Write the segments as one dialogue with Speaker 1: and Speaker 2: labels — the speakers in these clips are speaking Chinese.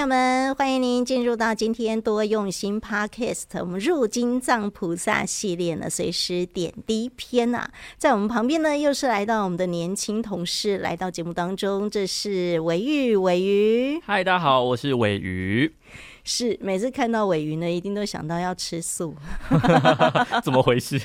Speaker 1: 朋友们，欢迎您进入到今天多用心 Podcast，我们入金藏菩萨系列呢，随时点滴篇啊，在我们旁边呢，又是来到我们的年轻同事来到节目当中，这是鮪鱼，鮪鱼。
Speaker 2: 嗨，大家好，我是韦鱼。
Speaker 1: 是每次看到尾鱼呢，一定都想到要吃素，
Speaker 2: 怎么回事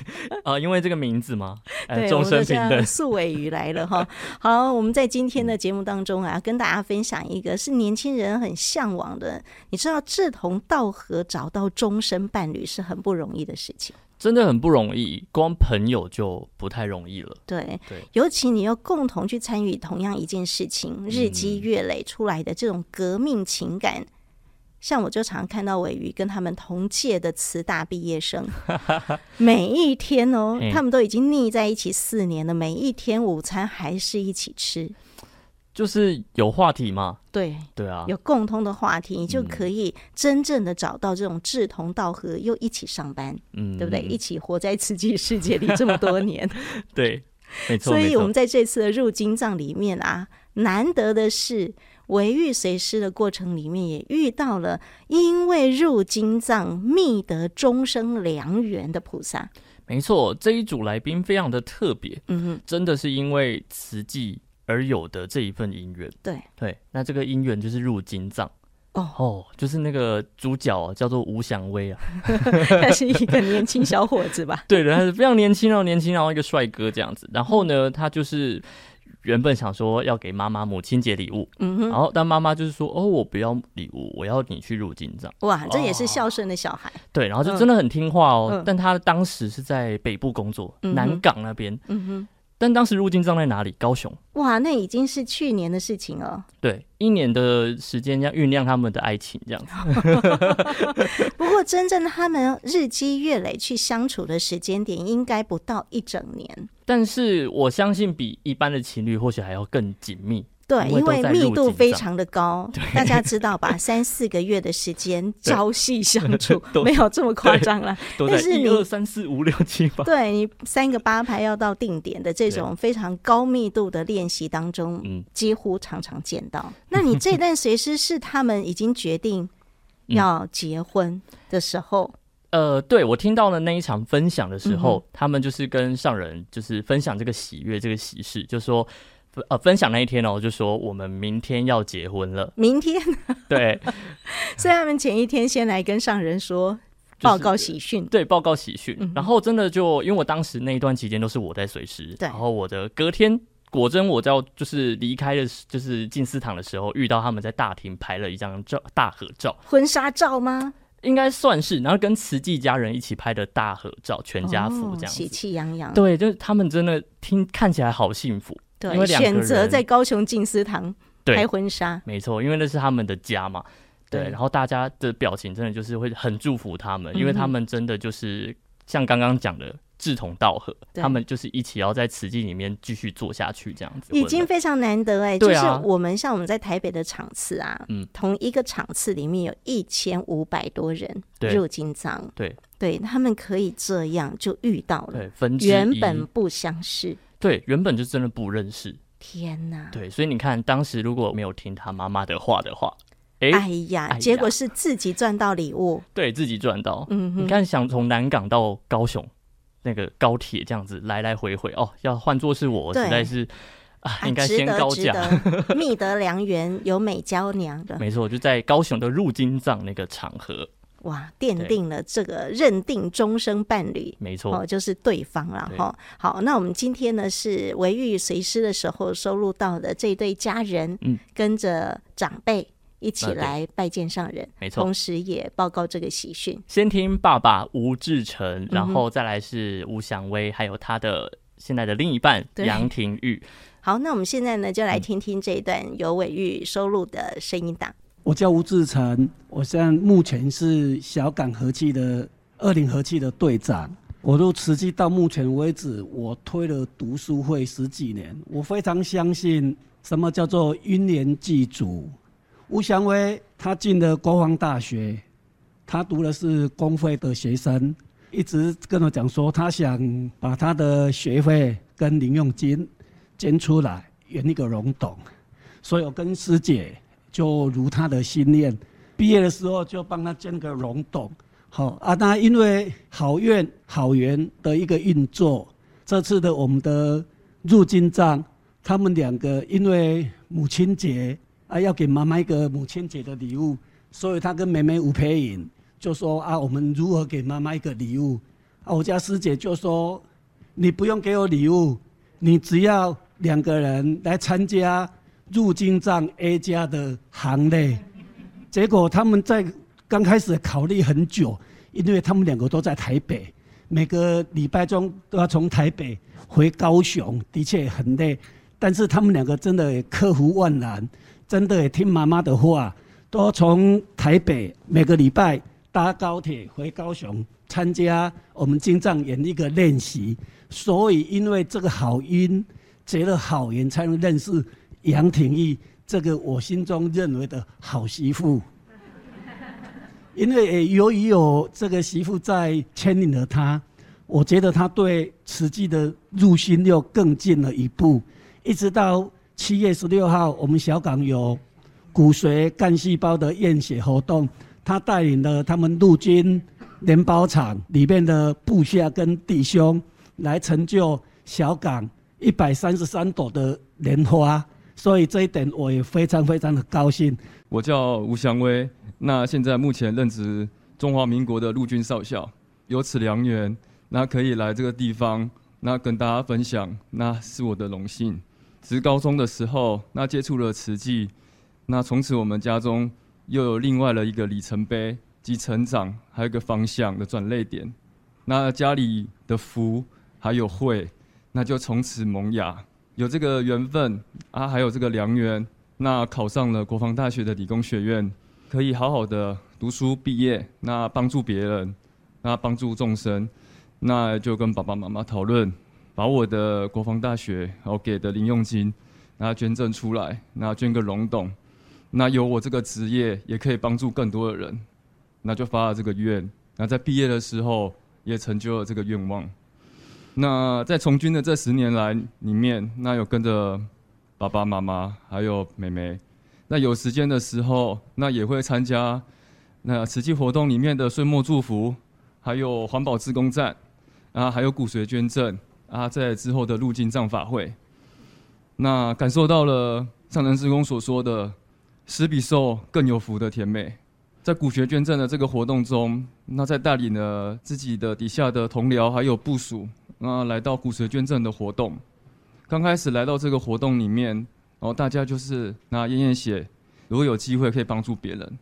Speaker 2: 啊、呃？因为这个名字吗？
Speaker 1: 对，众生平等，素尾鱼来了哈。好，我们在今天的节目当中啊，跟大家分享一个是年轻人很向往的。你知道，志同道合找到终身伴侣是很不容易的事情，
Speaker 2: 真的很不容易，光朋友就不太容易了。
Speaker 1: 对对，尤其你要共同去参与同样一件事情，日积月累出来的这种革命情感。嗯像我就常看到尾鱼跟他们同届的慈大毕业生，每一天哦，他们都已经腻在一起四年了，每一天午餐还是一起吃，
Speaker 2: 就是有话题嘛。
Speaker 1: 对
Speaker 2: 对啊，
Speaker 1: 有共通的话题，你就可以真正的找到这种志同道合，又一起上班，嗯，对不对？一起活在慈济世界里这么多年，
Speaker 2: 对，没错。
Speaker 1: 所以我们在这次的入金藏里面啊，难得的是。鮪鱼随师的过程里面，也遇到了因为入金藏觅得终生良缘的菩萨。
Speaker 2: 没错，这一组来宾非常的特别，嗯哼，真的是因为慈济而有的这一份姻缘。
Speaker 1: 对
Speaker 2: 对，那这个姻缘就是入金藏。哦哦，就是那个主角叫做吴祥威啊，
Speaker 1: 他是一个年轻小伙子吧？
Speaker 2: 对的，他是非常年轻哦，年轻然后一个帅哥这样子。然后呢，他就是。原本想说要给妈妈母亲节礼物，嗯哼，然后但妈妈就是说，哦，我不要礼物，我要你去入境这样。
Speaker 1: 哇，这也是孝顺的小孩。哦。对，
Speaker 2: 然后就真的很听话哦。嗯、但他当时是在北部工作，嗯、南港那边。嗯哼。但当时入金藏在哪里？高雄。
Speaker 1: 哇，那已经是去年的事情了。
Speaker 2: 对，一年的时间要酝酿他们的爱情，这样子。
Speaker 1: 不过，真正他们日积月累去相处的时间点，应该不到一整年。
Speaker 2: 但是，我相信比一般的情侣或许还要更紧密。
Speaker 1: 对，因为密度非常的高，大家知道吧？三四个月的时间朝夕相处，没有这么夸张了。
Speaker 2: 但是你二三四五六七八，
Speaker 1: 对你三个八拍要到定点的这种非常高密度的练习当中，嗯，几乎常常见到。那你这段随师是他们已经决定要结婚的时候？
Speaker 2: 呃，对，我听到了那一场分享的时候，他们就是跟上人就是分享这个喜悦这个喜事，就说。呃，分享那一天哦，就说我们明天要结婚了。
Speaker 1: 明天，
Speaker 2: 对，
Speaker 1: 所以他们前一天先来跟上人说报告喜讯，
Speaker 2: 就是，对，报告喜讯。嗯、然后真的就因为我当时那一段期间都是我在随时，对，然后我的隔天果真我要就是离开的，就是进寺堂的时候，遇到他们在大厅拍了一张照大合照，
Speaker 1: 婚纱照吗？
Speaker 2: 应该算是，然后跟慈济家人一起拍的大合照，全家福这样子，
Speaker 1: 喜气洋洋。
Speaker 2: 对，就是他们真的听看起来好幸福。
Speaker 1: 对，选择在高雄静思堂拍婚纱，
Speaker 2: 没错，因为那是他们的家嘛。对，对，然后大家的表情真的就是会很祝福他们，嗯、因为他们真的就是像刚刚讲的志同道合，他们就是一起要在慈济里面继续做下去，这样子
Speaker 1: 已经非常难得哎、欸。就是我们像我们在台北的场次啊，嗯，同一个场次里面有一千五百多人入金藏，对对，他们可以这样就遇到了，对，分原本不相识。
Speaker 2: 对，原本就真的不认识。
Speaker 1: 天哪！
Speaker 2: 对，所以你看，当时如果没有听他妈妈的话的话，
Speaker 1: 哎呀，哎呀，结果是自己赚到礼物，
Speaker 2: 对自己赚到。嗯哼，你看，想从南港到高雄那个高铁这样子来来回回哦，要换作是我，实在是啊，应该先高价。
Speaker 1: 觅得良缘，有美娇娘的，
Speaker 2: 没错，就在高雄的入金藏那个场合。
Speaker 1: 哇，奠定了这个认定终生伴侣，
Speaker 2: 没错，
Speaker 1: 哦，就是对方了哈。好，那我们今天呢是维玉随师的时候收录到的这对家人，嗯，跟着长辈一起来拜见上人，没错，同时也报告这个喜讯。
Speaker 2: 先听爸爸吴志成，然后再来是吴祥威，还有他的现在的另一半杨廷玉。
Speaker 1: 好，那我们现在呢就来听听这一段由伟玉收录的声音档。
Speaker 3: 我叫吴志成，我现在目前是小港和气的二零和气的队长。我入慈济到目前为止，我推了读书会十几年。我非常相信什么叫做因缘具足。吴祥威他进了国防大学，他读的是公费的学生，一直跟我讲说他想把他的学费跟零用金捐出来圆一个融董，所以我跟师姐。就如他的心愿。毕业的时候就帮他建个龙洞。好啊，那因为好愿好缘的一个运作，这次的我们的入金藏，他们两个因为母亲节啊，要给妈妈一个母亲节的礼物，所以他跟妹妹吴培颖就说啊，我们如何给妈妈一个礼物？啊，我家师姐就说，你不用给我礼物，你只要两个人来参加入金藏 A 加的行列。结果他们在刚开始考虑很久，因为他们两个都在台北，每个礼拜中都要从台北回高雄，的确很累。但是他们两个真的克服万难，真的也听妈妈的话，都从台北每个礼拜搭高铁回高雄参加我们金藏演艺的练习。所以因为这个好音结了好缘，才能认识杨廷玉。这个我心中认为的好媳妇，因为由于有这个媳妇在牵引了他，我觉得他对慈济的入心又更进了一步。一直到七月十六号，我们小港有骨髓干细胞的验血活动，他带领了他们陆军联保厂里面的部下跟弟兄来成就小港一百三十三朵的莲花。所以这一点我也非常非常的高兴。
Speaker 4: 我叫吴祥威，那现在目前任职中华民国的陆军少校，有此良缘，那可以来这个地方，那跟大家分享，那是我的荣幸。职高中的时候，那接触了慈济，那从此我们家中又有另外的一个里程碑及成长，还有一个方向的转捩点。那家里的福还有慧，那就从此萌芽。有这个缘分啊，还有这个良缘，那考上了国防大学的理工学院，可以好好的读书毕业，那帮助别人，那帮助众生，那就跟爸爸妈妈讨论，把我的国防大学然后给的零用金，那捐赠出来，那捐个龙洞，那有我这个职业也可以帮助更多的人，那就发了这个愿，那在毕业的时候也成就了这个愿望。那在从军的这十年来里面，那有跟着爸爸妈妈还有妹妹，那有时间的时候，那也会参加那慈济活动里面的岁末祝福，还有环保志工站，啊，还有骨髓捐赠啊，在之后的入金藏法会，那感受到了上人志工所说的“施比受更有福”的甜美。在骨学捐赠的这个活动中，那在带领了自己的底下的同僚还有部属。那来到骨髓捐赠的活动，刚开始来到这个活动里面，然后大家就是那验验血，如果有机会可以帮助别人。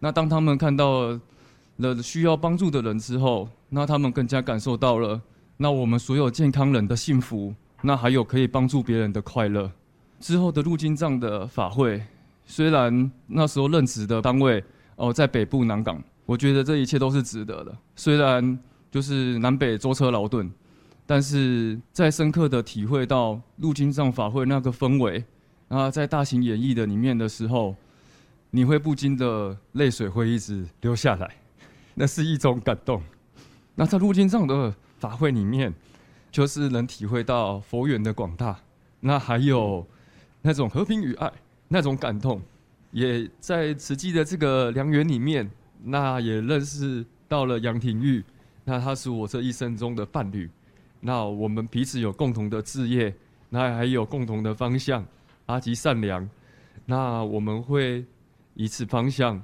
Speaker 4: 那当他们看到了需要帮助的人之后，那他们更加感受到了那我们所有健康人的幸福，那还有可以帮助别人的快乐。之后的入金藏的法会，虽然那时候任职的单位哦在北部南港，我觉得这一切都是值得的。虽然就是南北舟车劳顿。但是在深刻的体会到入金藏法会那个氛围，啊，在大型演绎的里面的时候，你会不禁的泪水会一直流下来，那是一种感动。那在入金藏的法会里面，就是能体会到佛缘的广大，那还有那种和平与爱那种感动，也在慈济的这个良缘里面，那也认识到了杨廷玉，那他是我这一生中的伴侣。那我们彼此有共同的志业，那还有共同的方向，阿吉善良。那我们会以此方向，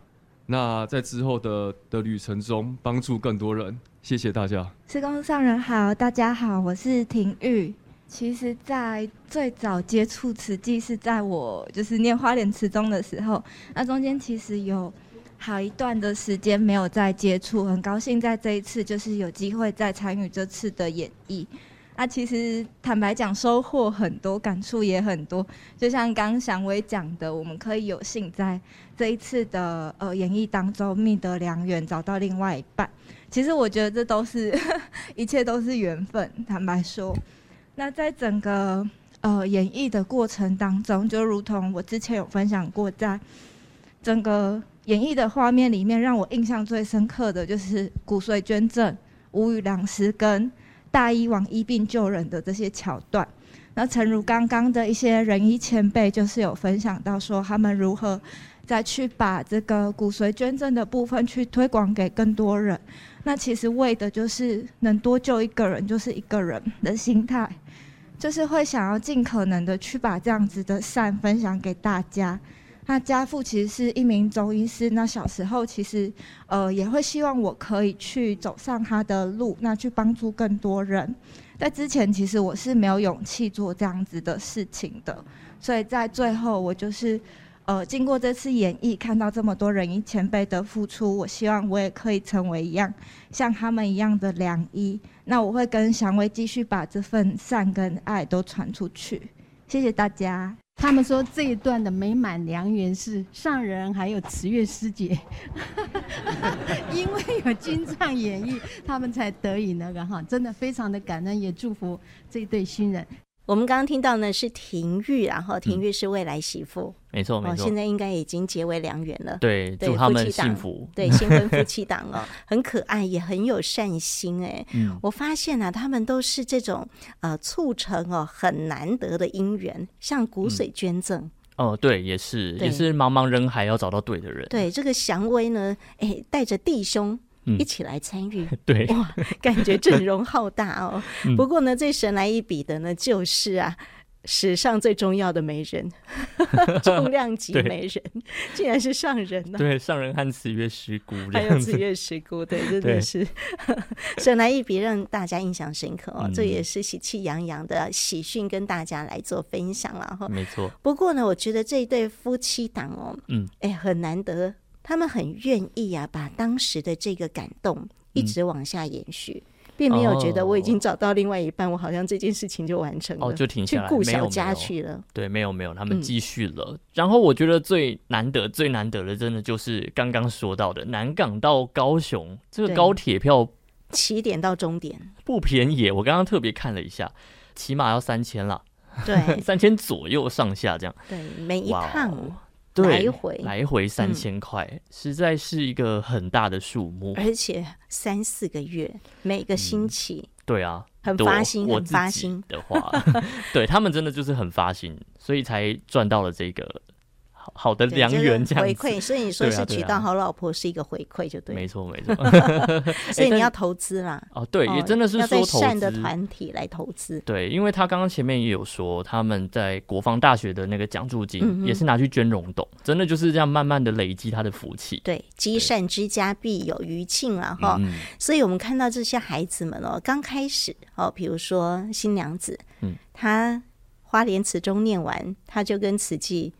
Speaker 4: 那在之后的的旅程中帮助更多人。谢谢大家。
Speaker 5: 施工上人好，大家好，我是廷玉。其实，在最早接触慈济是在我就是念花莲慈中的时候，那中间其实有。好一段的时间没有再接触，很高兴在这一次就是有机会再参与这次的演绎。那其实坦白讲，收获很多，感触也很多。就像刚祥威讲的，我们可以有幸在这一次的呃演绎当中觅得良缘，找到另外一半。其实我觉得这都是 一切都是缘分。坦白说，那在整个呃演绎的过程当中，就如同我之前有分享过，在整个。演绎的画面里面，让我印象最深刻的就是骨髓捐赠、无语良师跟大医王医病救人的这些桥段。那诚如刚刚的一些仁医前辈，就是有分享到说他们如何再去把这个骨髓捐赠的部分去推广给更多人。那其实为的就是能多救一个人就是一个人的心态，就是会想要尽可能的去把这样子的善分享给大家。那家父其实是一名中医师，那小时候其实呃也会希望我可以去走上他的路，那去帮助更多人。在之前其实我是没有勇气做这样子的事情的，所以在最后我就是。呃，经过这次演绎，看到这么多人医前辈的付出，我希望我也可以成为一样像他们一样的良医。那我会跟祥威继续把这份善跟爱都传出去。谢谢大家。
Speaker 6: 他们说这一段的美满良缘是上人还有慈月师姐，因为有金唱演绎，他们才得以那个哈，真的非常的感恩，也祝福这对新人。
Speaker 1: 我们刚刚听到呢是廷玉，然后廷玉是未来媳妇，
Speaker 2: 嗯、没错没错，
Speaker 1: 现在应该已经结为良缘了。
Speaker 2: 对，祝他们幸福。
Speaker 1: 对，新婚夫妻档哦，很可爱，也很有善心哎。嗯，我发现啊，他们都是这种呃促成哦很难得的姻缘，像骨髓捐赠。
Speaker 2: 哦、对，也是也是茫茫人海要找到对的人。
Speaker 1: 对，这个祥威呢，哎，带着弟兄。一起来参与，
Speaker 2: 嗯，对，
Speaker 1: 哇，感觉阵容浩大哦。不过呢，最神来一笔的呢，就是啊，史上最重要的媒人，重量级媒人，竟然是上人呢，啊。
Speaker 2: 对，上人和慈月师姑，
Speaker 1: 还有子月师姑，对，真的是神来一笔，让大家印象深刻哦。嗯，这也是喜气洋洋的喜讯，跟大家来做分享了哈。
Speaker 2: 没错。
Speaker 1: 不过呢，我觉得这一对夫妻档哦，嗯，哎，很难得。他们很愿意啊，把当时的这个感动一直往下延续，嗯、并没有觉得我已经找到另外一半，哦、我好像这件事情就完成了，
Speaker 2: 哦，就停下来
Speaker 1: 去顾小家去了。
Speaker 2: 对，没有没有，他们继续了。嗯、然后我觉得最难得、最难得的，真的就是刚刚说到的南港到高雄这个高铁票，
Speaker 1: 起点到终点
Speaker 2: 不便宜。我刚刚特别看了一下，起码要三千了，
Speaker 1: 对，
Speaker 2: 三千左右上下这样。
Speaker 1: 对，每一趟。
Speaker 2: 对，
Speaker 1: 来回。
Speaker 2: 来回三千块，嗯，实在是一个很大的数目，
Speaker 1: 而且三四个月，每个星期，
Speaker 2: 嗯，对啊，
Speaker 1: 很发心，很发心
Speaker 2: 的话，对他们真的就是很发心，所以才赚到了这个。好的良缘这样
Speaker 1: 回馈，所以你说是娶到好老婆是一个回馈，就对，
Speaker 2: 没错没错。
Speaker 1: 所以你要投资啦。
Speaker 2: 哦，对，也真的是说投资
Speaker 1: 善的团体来投资。
Speaker 2: 对，因为他刚刚前面也有说，他们在国防大学的那个奖助金也是拿去捐溶洞，真的就是这样慢慢的累积他的福气。
Speaker 1: 对，积善之家必有余庆啊哈。所以我们看到这些孩子们哦，刚开始哦，比如说新娘子，嗯，他花莲词中念完，他就跟慈济。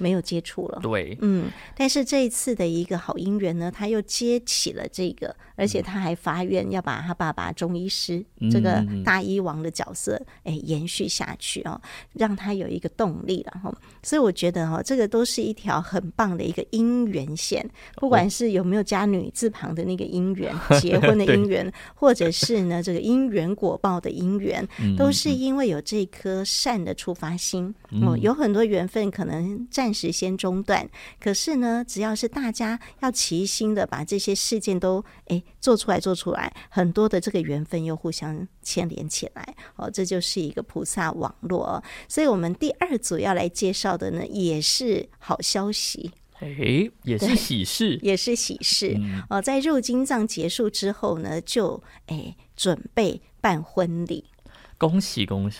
Speaker 1: 没有接触了，
Speaker 2: 对，
Speaker 1: 嗯，但是这一次的一个好姻缘呢，他又接起了这个，而且他还发愿要把他爸爸中医师、嗯、这个大医王的角色，哎，延续下去哦，让他有一个动力了哈。所以我觉得哈，这个都是一条很棒的一个姻缘线，不管是有没有加女字旁的那个姻缘，结婚的姻缘，或者是呢这个因缘果报的姻缘，都是因为有这颗善的出发心哦，有很多缘分可能暂。暂时先中断，可是呢，只要是大家要齐心的把这些事件都诶做出来，做出来，很多的这个缘分又互相牵连起来，哦，这就是一个菩萨网络哦。所以，我们第二组要来介绍的呢，也是好消息，
Speaker 2: 哎，也是喜事，
Speaker 1: 也是喜事哦。在入金藏结束之后呢，就哎准备办婚礼。
Speaker 2: 恭喜恭喜！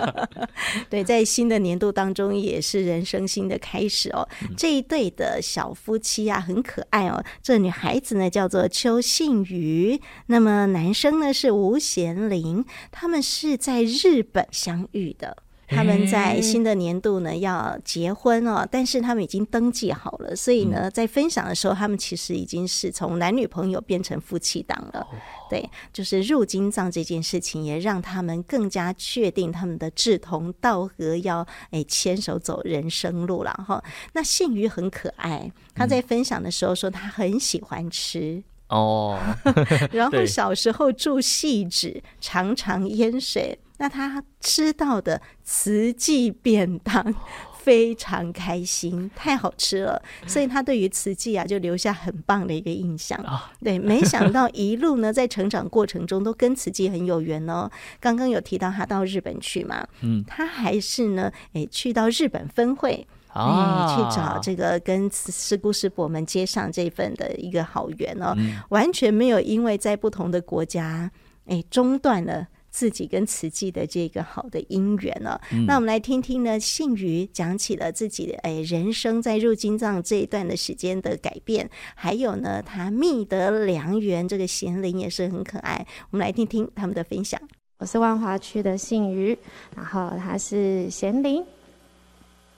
Speaker 1: 对，在新的年度当中，也是人生新的开始哦。嗯、这一对的小夫妻啊，很可爱哦。这女孩子呢叫做邱信宇，那么男生呢是吴贤林，他们是在日本相遇的。他们在新的年度呢要结婚哦，但是他们已经登记好了，所以呢，在分享的时候，他们其实已经是从男女朋友变成夫妻档了。对，就是入金藏这件事情，也让他们更加确定他们的志同道合，要哎牵手走人生路了哈。那信鱼很可爱，他在分享的时候说他很喜欢吃。哦，然后小时候住汐止，常常淹水。那他吃到的慈济便当 非常开心，太好吃了，所以他对于慈济啊就留下很棒的一个印象。对，没想到一路呢在成长过程中都跟慈济很有缘哦。刚刚有提到他到日本去嘛，嗯，他还是呢，哎，去到日本分会。
Speaker 2: 啊，
Speaker 1: 哎，去找这个跟师姑师伯们接上这份的一个好缘哦，
Speaker 2: 嗯、
Speaker 1: 完全没有因为在不同的国家，哎，中断了。自己跟慈济的这个好的姻缘了，嗯、那我们来听听呢，信瑜讲起了自己的哎人生在入金藏这一段的时间的改变，还有呢，他觅得良缘，这个贤灵也是很可爱。我们来听听他们的分享。
Speaker 7: 我是万华区的信瑜，然后他是贤灵。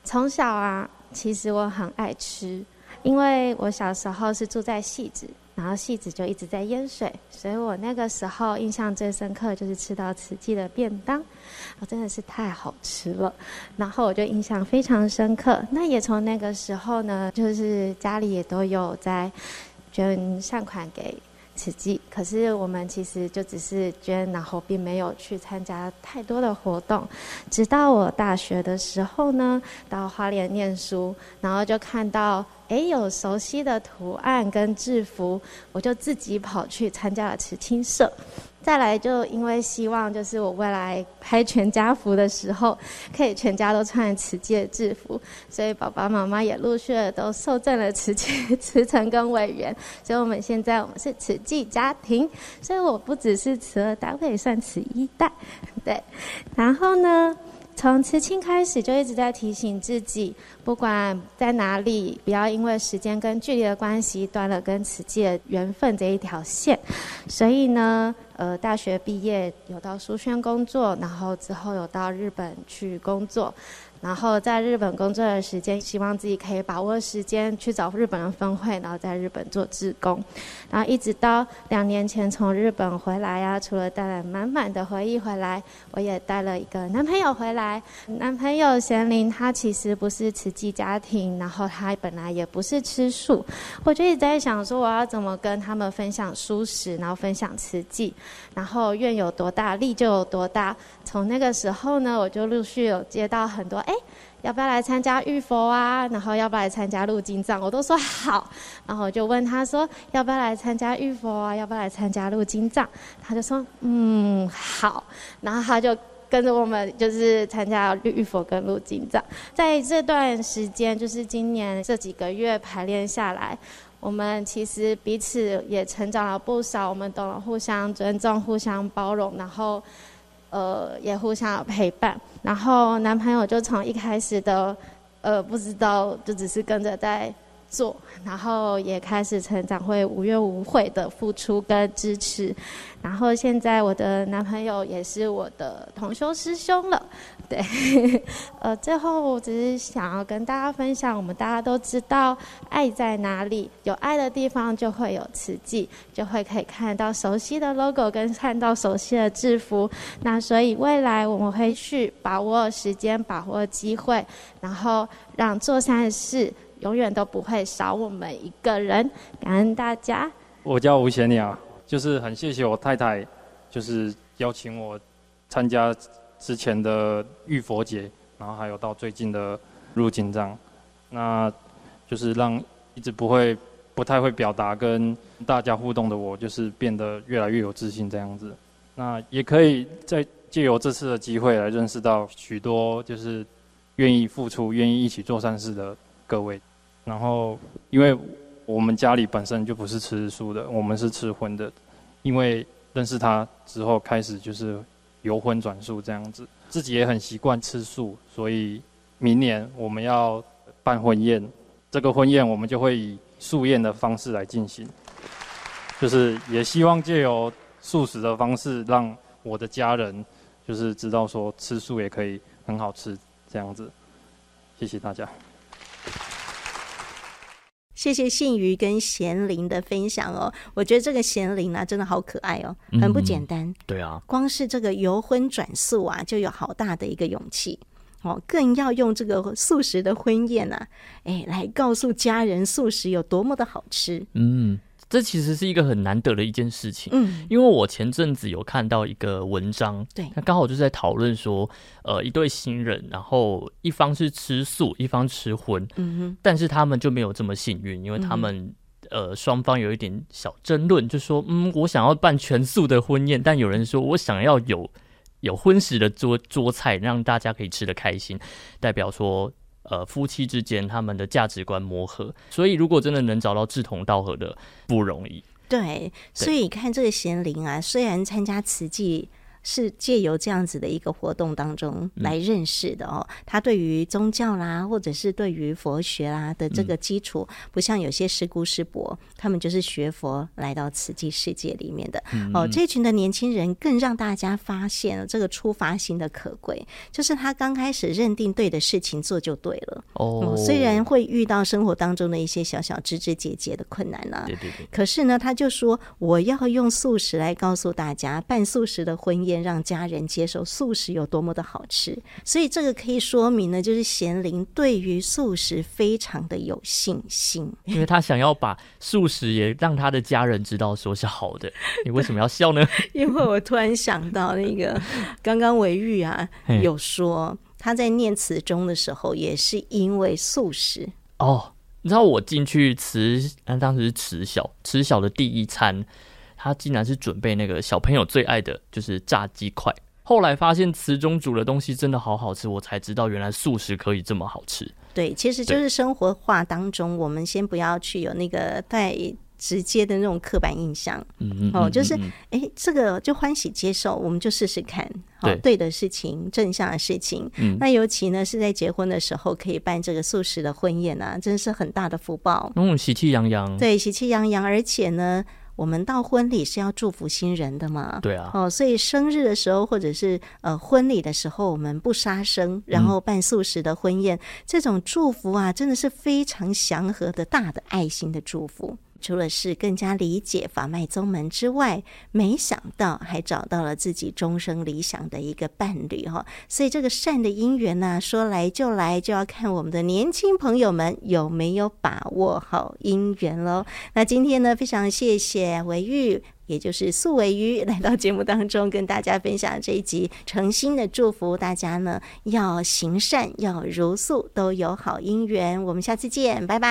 Speaker 7: 从小啊，其实我很爱吃，因为我小时候是住在汐止。然后戏子就一直在淹水，所以我那个时候印象最深刻就是吃到慈济的便当，哦，真的是太好吃了。然后我就印象非常深刻。那也从那个时候呢，就是家里也都有在捐善款给慈济，可是我们其实就只是捐，然后并没有去参加太多的活动。直到我大学的时候呢，到花莲念书，然后就看到。哎，有熟悉的图案跟制服，我就自己跑去参加了慈青社。再来，就因为希望就是我未来拍全家福的时候，可以全家都穿慈济的制服，所以爸爸妈妈也陆续的都受赠了慈济 慈诚跟委员。所以我们现在我们是慈济家庭，所以我不只是慈二代，我也算慈一代。对，然后呢，从慈青开始就一直在提醒自己，不管在哪里，不要因为时间跟距离的关系断了跟此界的缘分这一条线。所以呢，呃，大学毕业有到书轩工作，然后之后有到日本去工作。然后在日本工作的时间，希望自己可以把握时间去找日本的分会，然后在日本做志工。然后一直到两年前从日本回来呀、啊，除了带来满满的回忆回来，我也带了一个男朋友回来。男朋友贤林，他其实不是慈济家庭，然后他本来也不是吃素。我就一直在想说，我要怎么跟他们分享素食，然后分享慈济，然后愿有多大，力就有多大。从那个时候呢，我就陆续有接到很多，哎，要不要来参加浴佛啊？然后要不要来参加入金藏？我都说好。然后我就问他说，要不要来参加浴佛啊？要不要来参加入金藏？他就说，嗯，好。然后他就跟着我们，就是参加浴佛跟入金藏。在这段时间，就是今年这几个月排练下来，我们其实彼此也成长了不少。我们懂了互相尊重、互相包容，然后。呃，也互相陪伴，然后男朋友就从一开始的，呃，不知道，就只是跟着在做，然后也开始成长，会无怨无悔的付出跟支持，然后现在我的男朋友也是我的同修师兄了。对，呃，最后我只是想要跟大家分享，我们大家都知道，爱在哪里，有爱的地方就会有慈济，就会可以看到熟悉的 logo 跟看到熟悉的制服。那所以未来我们会去把握时间，把握机会，然后让做善事永远都不会少我们一个人。感恩大家。
Speaker 8: 我叫吴贤鸟，就是很谢谢我太太，就是邀请我参加。之前的浴佛节，然后还有到最近的入经藏，那就是让一直不会、不太会表达跟大家互动的我，就是变得越来越有自信这样子。那也可以再借由这次的机会来认识到许多就是愿意付出、愿意一起做善事的各位。然后，因为我们家里本身就不是吃素的，我们是吃荤的。因为认识他之后，开始就是。由荤转素这样子，自己也很习惯吃素，所以明年我们要办婚宴，这个婚宴我们就会以素宴的方式来进行，就是也希望借由素食的方式，让我的家人就是知道说吃素也可以很好吃这样子，谢谢大家。
Speaker 1: 谢谢信瑜跟贤玲的分享哦，我觉得这个贤玲呢，真的好可爱哦，很不简单。
Speaker 2: 嗯、对啊，
Speaker 1: 光是这个由荤转素啊，就有好大的一个勇气哦，更要用这个素食的婚宴啊，哎，来告诉家人素食有多么的好吃。
Speaker 2: 嗯。这其实是一个很难得的一件事情，
Speaker 1: 嗯，
Speaker 2: 因为我前阵子有看到一个文章，
Speaker 1: 对，
Speaker 2: 那刚好就是在讨论说，呃，一对新人，然后一方是吃素，一方吃荤，
Speaker 1: 嗯哼，
Speaker 2: 但是他们就没有这么幸运，因为他们、嗯、呃双方有一点小争论，就说，嗯，我想要办全素的婚宴，但有人说我想要有有荤食的桌桌菜，让大家可以吃的开心，代表说。呃夫妻之间他们的价值观磨合。所以如果真的能找到志同道合的，不容易。
Speaker 1: 对，所以看这个贤玲啊，虽然参加慈济。是借由这样子的一个活动当中来认识的哦。他对于宗教啦，或者是对于佛学啦的这个基础，不像有些师姑师伯，他们就是学佛来到慈济世界里面的哦。这群的年轻人更让大家发现了这个出发心的可贵，就是他刚开始认定对的事情做就对了哦。虽然会遇到生活当中的一些小小枝枝节节的困难呢，对对对。可是呢，他就说我要用素食来告诉大家，半素食的婚宴。让家人接受素食有多么的好吃，所以这个可以说明呢，就是贤玲对于素食非常的有信心，
Speaker 2: 因为他想要把素食也让他的家人知道说是好的。你为什么要笑呢？
Speaker 1: 因为我突然想到那个刚刚维玉啊有说他在念词中的时候也是因为素食
Speaker 2: 哦。你知道我进去慈，当时是慈小，慈小的第一餐。他竟然是准备那个小朋友最爱的，就是炸鸡块。后来发现池中煮的东西真的好好吃，我才知道原来素食可以这么好吃。
Speaker 1: 对，其实就是生活化当中，我们先不要去有那个太直接的那种刻板印象。嗯嗯，哦，就是哎、欸，这个就欢喜接受，我们就试试看。好，对的事情，正向的事情。嗯，那尤其呢是在结婚的时候可以办这个素食的婚宴啊，真是很大的福报。
Speaker 2: 嗯，喜气洋洋。
Speaker 1: 对，喜气洋洋，而且呢。我们到婚礼是要祝福新人的嘛？
Speaker 2: 对啊。
Speaker 1: 哦，所以生日的时候，或者是呃婚礼的时候，我们不杀生，然后办素食的婚宴，嗯，这种祝福啊，真的是非常祥和的大的爱心的祝福。除了是更加理解法脉宗门之外，没想到还找到了自己终生理想的一个伴侣哈，所以这个善的姻缘呢，说来就来，就要看我们的年轻朋友们有没有把握好姻缘喽。那今天呢，非常谢谢维玉，也就是素维瑜来到节目当中，跟大家分享这一集，诚心的祝福大家呢，要行善，要如素，都有好姻缘。我们下次见，拜拜。